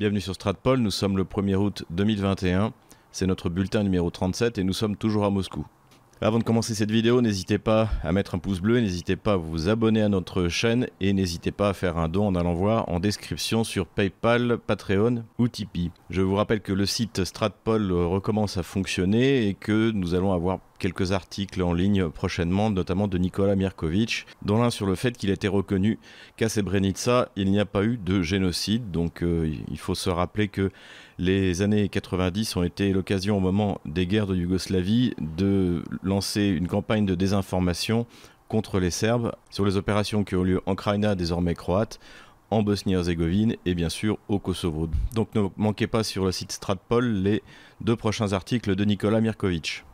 Bienvenue sur Stratpol, nous sommes le 1er août 2021, c'est notre bulletin numéro 37 et nous sommes toujours à Moscou. Avant de commencer cette vidéo, n'hésitez pas à mettre un pouce bleu, n'hésitez pas à vous abonner à notre chaîne et n'hésitez pas à faire un don en allant voir en description sur PayPal, Patreon ou Tipeee. Je vous rappelle que le site Stratpol recommence à fonctionner et que nous allons avoir quelques articles en ligne prochainement, notamment de Nicolas Mirkovic, dont l'un sur le fait qu'il été reconnu qu'à Srebrenica, il n'y a pas eu de génocide. Donc euh, il faut se rappeler que les années 90 ont été l'occasion au moment des guerres de Yougoslavie de lancer une campagne de désinformation contre les Serbes sur les opérations qui ont lieu en Krajina, désormais croate, en Bosnie-Herzégovine et bien sûr au Kosovo. Donc ne manquez pas sur le site Stratpol les deux prochains articles de Nicolas Mirkovic.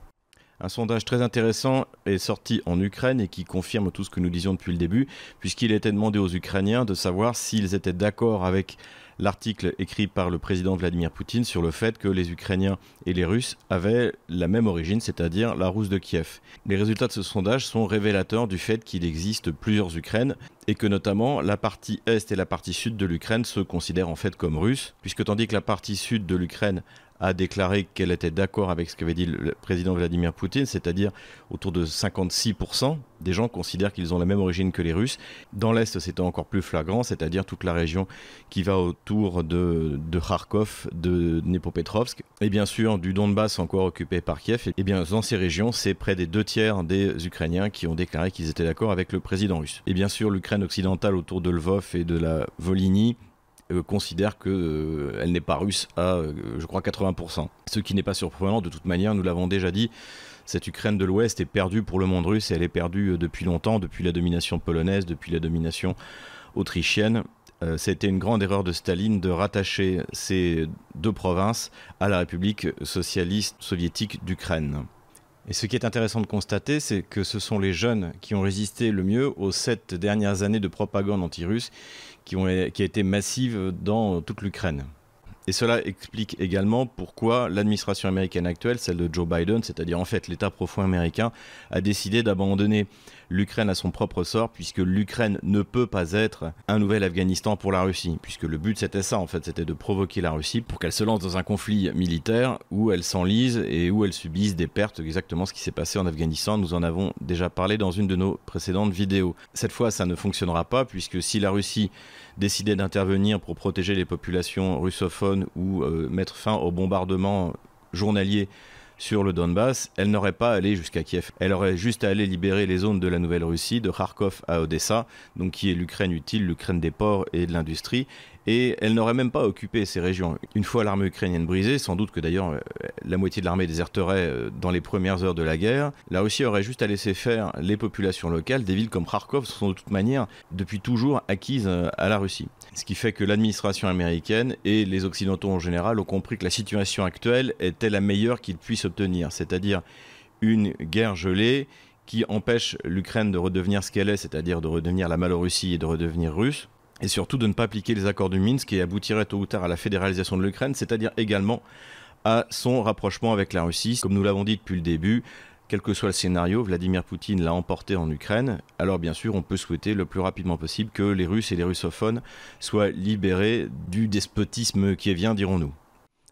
Un sondage très intéressant est sorti en Ukraine et qui confirme tout ce que nous disions depuis le début, puisqu'il était demandé aux Ukrainiens de savoir s'ils étaient d'accord avec l'article écrit par le président Vladimir Poutine sur le fait que les Ukrainiens et les Russes avaient la même origine, c'est-à-dire la Rousse de Kiev. Les résultats de ce sondage sont révélateurs du fait qu'il existe plusieurs Ukraines et que notamment la partie est et la partie sud de l'Ukraine se considèrent en fait comme russes, puisque tandis que la partie sud de l'Ukraine a déclaré qu'elle était d'accord avec ce qu'avait dit le président Vladimir Poutine, c'est-à-dire autour de 56% des gens considèrent qu'ils ont la même origine que les Russes. Dans l'Est, c'était encore plus flagrant, c'est-à-dire toute la région qui va autour de, de Kharkov, de Dnipropetrovsk, et bien sûr du Donbass encore occupé par Kiev. Et bien dans ces régions, c'est près des deux tiers des Ukrainiens qui ont déclaré qu'ils étaient d'accord avec le président russe. Et bien sûr, l'Ukraine occidentale autour de Lvov et de la Volhynie euh, considère qu'elle euh, n'est pas russe à, euh, je crois, 80%. Ce qui n'est pas surprenant, de toute manière, nous l'avons déjà dit, cette Ukraine de l'Ouest est perdue pour le monde russe et elle est perdue depuis longtemps, depuis la domination polonaise, depuis la domination autrichienne. C'était une grande erreur de Staline de rattacher ces deux provinces à la République socialiste soviétique d'Ukraine. Et ce qui est intéressant de constater, c'est que ce sont les jeunes qui ont résisté le mieux aux sept dernières années de propagande anti-russe qui, qui a été massive dans toute l'Ukraine. Et cela explique également pourquoi l'administration américaine actuelle, celle de Joe Biden, c'est-à-dire en fait l'État profond américain, a décidé d'abandonner l'Ukraine à son propre sort, puisque l'Ukraine ne peut pas être un nouvel Afghanistan pour la Russie, puisque le but c'était ça, en fait, c'était de provoquer la Russie pour qu'elle se lance dans un conflit militaire où elle s'enlise et où elle subisse des pertes, exactement ce qui s'est passé en Afghanistan. Nous en avons déjà parlé dans une de nos précédentes vidéos. Cette fois, ça ne fonctionnera pas, puisque si la Russie décidait d'intervenir pour protéger les populations russophones ou euh, mettre fin au bombardement journalier sur le Donbass, elle n'aurait pas allé jusqu'à Kiev. Elle aurait juste à aller libérer les zones de la Nouvelle-Russie, de Kharkov à Odessa, donc qui est l'Ukraine utile, l'Ukraine des ports et de l'industrie, et elle n'aurait même pas occupé ces régions. Une fois l'armée ukrainienne brisée, sans doute que d'ailleurs euh, la moitié de l'armée déserterait euh, dans les premières heures de la guerre, la Russie aurait juste à laisser faire les populations locales. Des villes comme Kharkov sont de toute manière depuis toujours acquises euh, à la Russie. Ce qui fait que l'administration américaine et les Occidentaux en général ont compris que la situation actuelle était la meilleure qu'ils puissent obtenir, c'est-à-dire une guerre gelée qui empêche l'Ukraine de redevenir ce qu'elle est, c'est-à-dire de redevenir la Malorussie et de redevenir russe, et surtout de ne pas appliquer les accords du Minsk qui aboutirait tôt ou tard à la fédéralisation de l'Ukraine, c'est-à-dire également à son rapprochement avec la Russie. Comme nous l'avons dit depuis le début, quel que soit le scénario, Vladimir Poutine l'a emporté en Ukraine. Alors bien sûr, on peut souhaiter le plus rapidement possible que les Russes et les russophones soient libérés du despotisme qui est vient, dirons-nous.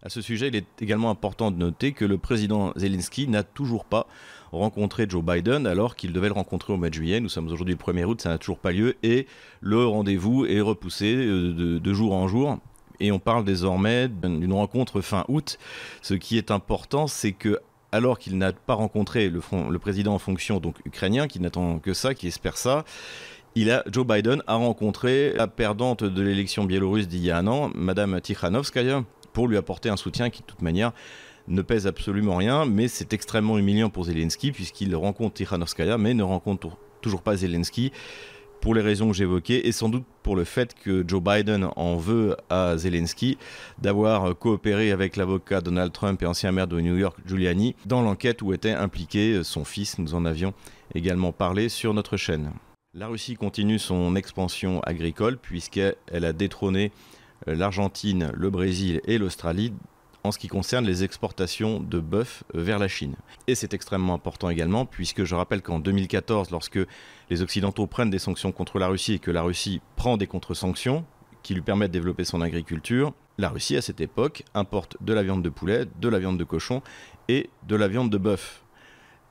À ce sujet, il est également important de noter que le président Zelensky n'a toujours pas rencontrer Joe Biden alors qu'il devait le rencontrer au mois de juillet. Nous sommes aujourd'hui le 1er août, ça n'a toujours pas lieu et le rendez-vous est repoussé euh, de, jour en jour. Et on parle désormais d'une rencontre fin août. Ce qui est important, c'est que alors qu'il n'a pas rencontré le, le, président en fonction donc ukrainien, qui n'attend que ça, qui espère ça, il a, Joe Biden a rencontré la perdante de l'élection biélorusse d'il y a un an, Madame Tikhanovskaya, pour lui apporter un soutien qui, de toute manière, ne pèse absolument rien, mais c'est extrêmement humiliant pour Zelensky puisqu'il rencontre Tikhanovskaya, mais ne rencontre toujours pas Zelensky pour les raisons que j'évoquais et sans doute pour le fait que Joe Biden en veut à Zelensky d'avoir coopéré avec l'avocat Donald Trump et ancien maire de New York Giuliani dans l'enquête où était impliqué son fils. Nous en avions également parlé sur notre chaîne. La Russie continue son expansion agricole puisqu'elle a détrôné l'Argentine, le Brésil et l'Australie en ce qui concerne les exportations de bœuf vers la Chine. Et c'est extrêmement important également, puisque je rappelle qu'en 2014, lorsque les Occidentaux prennent des sanctions contre la Russie et que la Russie prend des contre-sanctions, qui lui permettent de développer son agriculture, la Russie à cette époque importe de la viande de poulet, de la viande de cochon et de la viande de bœuf.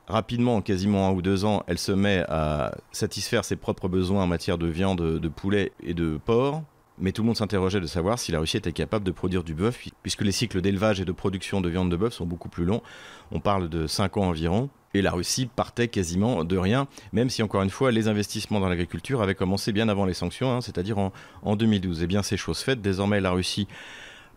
Rapidement, en quasiment un ou deux ans, elle se met à satisfaire ses propres besoins en matière de viande de poulet et de porc. Mais tout le monde s'interrogeait de savoir si la Russie était capable de produire du bœuf, puisque les cycles d'élevage et de production de viande de bœuf sont beaucoup plus longs. On parle de 5 ans environ. Et la Russie partait quasiment de rien, même si encore une fois les investissements dans l'agriculture avaient commencé bien avant les sanctions, hein, c'est-à-dire en, en 2012. Et bien c'est chose faite, désormais la Russie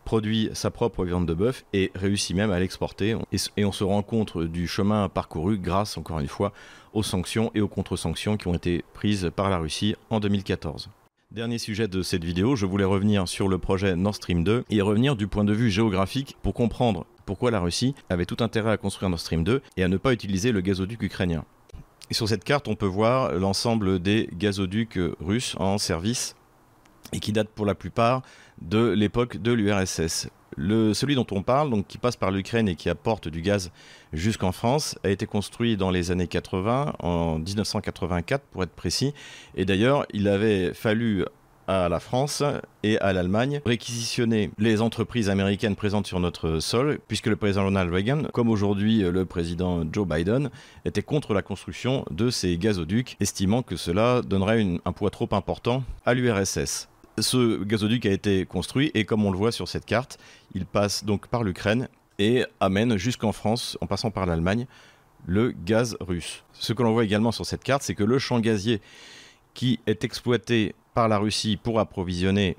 produit sa propre viande de bœuf et réussit même à l'exporter. Et, on se rend compte du chemin parcouru grâce, encore une fois, aux sanctions et aux contre-sanctions qui ont été prises par la Russie en 2014. Dernier sujet de cette vidéo, je voulais revenir sur le projet Nord Stream 2 et revenir du point de vue géographique pour comprendre pourquoi la Russie avait tout intérêt à construire Nord Stream 2 et à ne pas utiliser le gazoduc ukrainien. Sur cette carte, on peut voir l'ensemble des gazoducs russes en service et qui datent pour la plupart de l'époque de l'URSS. Le, celui dont on parle, donc qui passe par l'Ukraine et qui apporte du gaz jusqu'en France, a été construit dans les années 80, en 1984 pour être précis. Et d'ailleurs, il avait fallu à la France et à l'Allemagne réquisitionner les entreprises américaines présentes sur notre sol, puisque le président Ronald Reagan, comme aujourd'hui le président Joe Biden, était contre la construction de ces gazoducs, estimant que cela donnerait un poids trop important à l'URSS. Ce gazoduc a été construit et comme on le voit sur cette carte, il passe donc par l'Ukraine et amène jusqu'en France, en passant par l'Allemagne, le gaz russe. Ce que l'on voit également sur cette carte, c'est que le champ gazier qui est exploité par la Russie pour approvisionner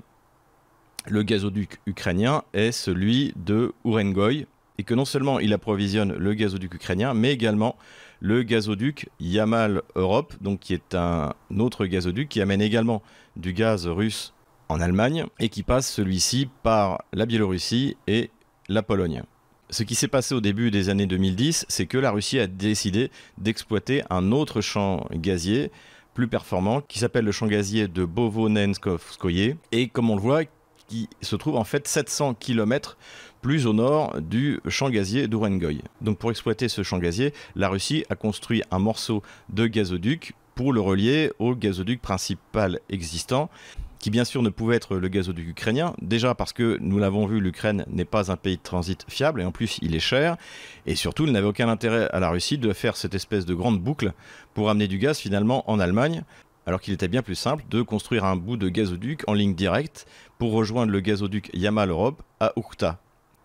le gazoduc ukrainien est celui de Urengoy, et que non seulement il approvisionne le gazoduc ukrainien, mais également le gazoduc Yamal Europe, donc qui est un autre gazoduc qui amène également du gaz russe en Allemagne et qui passe celui-ci par la Biélorussie et la Pologne. Ce qui s'est passé au début des années 2010, c'est que la Russie a décidé d'exploiter un autre champ gazier plus performant qui s'appelle le champ gazier de Bovonenskovskoye et comme on le voit qui se trouve en fait 700 km plus au nord du champ gazier d'Urengoy. Donc pour exploiter ce champ gazier, la Russie a construit un morceau de gazoduc pour le relier au gazoduc principal existant qui bien sûr ne pouvait être le gazoduc ukrainien, déjà parce que nous l'avons vu, l'Ukraine n'est pas un pays de transit fiable, et en plus il est cher, et surtout il n'avait aucun intérêt à la Russie de faire cette espèce de grande boucle pour amener du gaz finalement en Allemagne, alors qu'il était bien plus simple de construire un bout de gazoduc en ligne directe pour rejoindre le gazoduc Yamal Europe à Ukhta.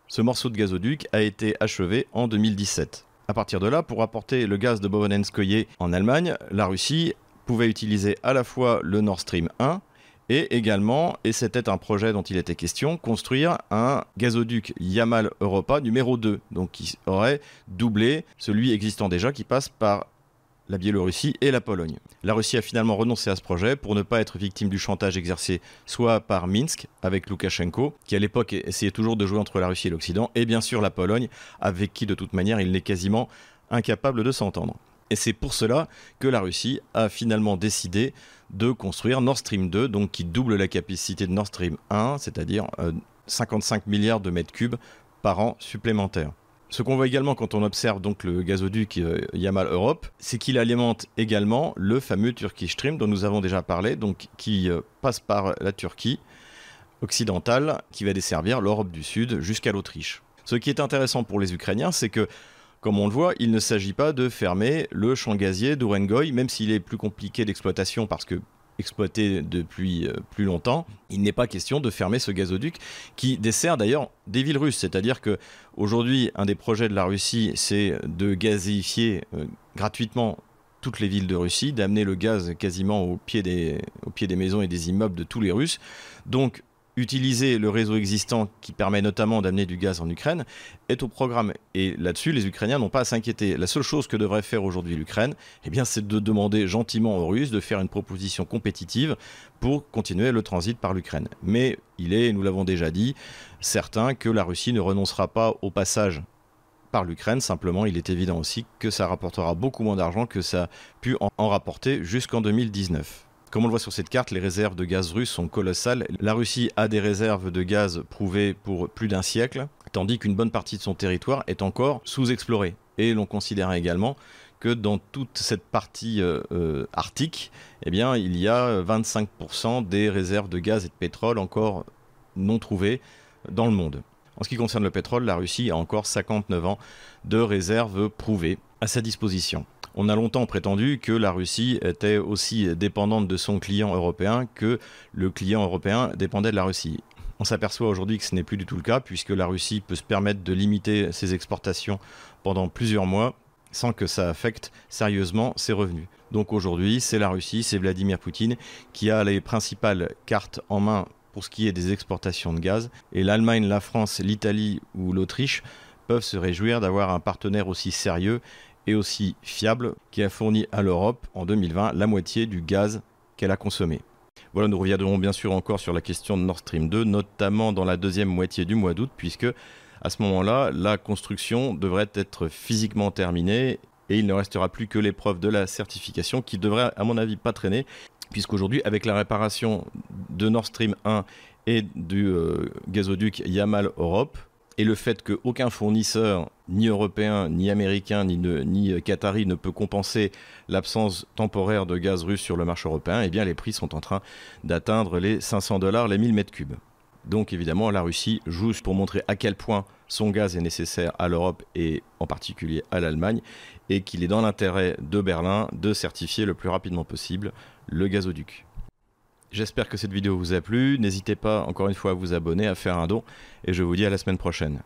Ce morceau de gazoduc a été achevé en 2017. À partir de là, pour apporter le gaz de Bovanenskoye en Allemagne, la Russie pouvait utiliser à la fois le Nord Stream 1 et également, et c'était un projet dont il était question, construire un gazoduc Yamal Europa numéro 2, donc qui aurait doublé celui existant déjà qui passe par la Biélorussie et la Pologne. La Russie a finalement renoncé à ce projet pour ne pas être victime du chantage exercé soit par Minsk avec Loukachenko, qui à l'époque essayait toujours de jouer entre la Russie et l'Occident, et bien sûr la Pologne, avec qui de toute manière il n'est quasiment incapable de s'entendre. Et c'est pour cela que la Russie a finalement décidé de construire Nord Stream 2, donc qui double la capacité de Nord Stream 1, c'est-à-dire 55 euh, milliards de mètres cubes par an supplémentaires. Ce qu'on voit également quand on observe le gazoduc euh, Yamal Europe, c'est qu'il alimente également le fameux Turkish Stream dont nous avons déjà parlé, donc qui euh, passe par la Turquie occidentale, qui va desservir l'Europe du Sud jusqu'à l'Autriche. Ce qui est intéressant pour les Ukrainiens, c'est que comme on le voit, il ne s'agit pas de fermer le champ gazier d'Urengoy, même s'il est plus compliqué d'exploitation parce que exploité depuis euh, plus longtemps, il n'est pas question de fermer ce gazoduc qui dessert d'ailleurs des villes russes. C'est-à-dire que aujourd'hui, un des projets de la Russie, c'est de gazifier euh, gratuitement toutes les villes de Russie, d'amener le gaz quasiment au pied, des, maisons et des immeubles de tous les Russes. Utiliser le réseau existant qui permet notamment d'amener du gaz en Ukraine est au programme. Et là-dessus, les Ukrainiens n'ont pas à s'inquiéter. La seule chose que devrait faire aujourd'hui l'Ukraine, eh bien, c'est de demander gentiment aux Russes de faire une proposition compétitive pour continuer le transit par l'Ukraine. Mais il est, nous l'avons déjà dit, certain que la Russie ne renoncera pas au passage par l'Ukraine. Simplement, il est évident aussi que ça rapportera beaucoup moins d'argent que ça a pu en rapporter jusqu'en 2019. Comme on le voit sur cette carte, les réserves de gaz russes sont colossales. La Russie a des réserves de gaz prouvées pour plus d'un siècle, tandis qu'une bonne partie de son territoire est encore sous-explorée. Et l'on considère également que dans toute cette partie euh, euh, arctique, eh il y a 25% des réserves de gaz et de pétrole encore non trouvées dans le monde. En ce qui concerne le pétrole, la Russie a encore 59 ans de réserves prouvées à sa disposition. On a longtemps prétendu que la Russie était aussi dépendante de son client européen que le client européen dépendait de la Russie. On s'aperçoit aujourd'hui que ce n'est plus du tout le cas, puisque la Russie peut se permettre de limiter ses exportations pendant plusieurs mois sans que ça affecte sérieusement ses revenus. Donc aujourd'hui, c'est la Russie, c'est Vladimir Poutine qui a les principales cartes en main pour ce qui est des exportations de gaz, et l'Allemagne, la France, l'Italie ou l'Autriche peuvent se réjouir d'avoir un partenaire aussi sérieux et aussi fiable qui a fourni à l'Europe en 2020 la moitié du gaz qu'elle a consommé. Voilà, nous reviendrons bien sûr encore sur la question de Nord Stream 2, notamment dans la deuxième moitié du mois d'août, puisque à ce moment-là, la construction devrait être physiquement terminée et il ne restera plus que l'épreuve de la certification qui devrait, à mon avis, pas traîner, puisqu'aujourd'hui, avec la réparation de Nord Stream 1 et du euh, gazoduc Yamal Europe, et le fait qu'aucun fournisseur, ni européen, ni américain, ni, ni qatari, ne peut compenser l'absence temporaire de gaz russe sur le marché européen, eh bien les prix sont en train d'atteindre les 500 dollars les 1000 mètres cubes. Donc évidemment, la Russie joue pour montrer à quel point son gaz est nécessaire à l'Europe et en particulier à l'Allemagne, et qu'il est dans l'intérêt de Berlin de certifier le plus rapidement possible le gazoduc. J'espère que cette vidéo vous a plu. N'hésitez pas encore une fois à vous abonner, à faire un don. Et je vous dis à la semaine prochaine.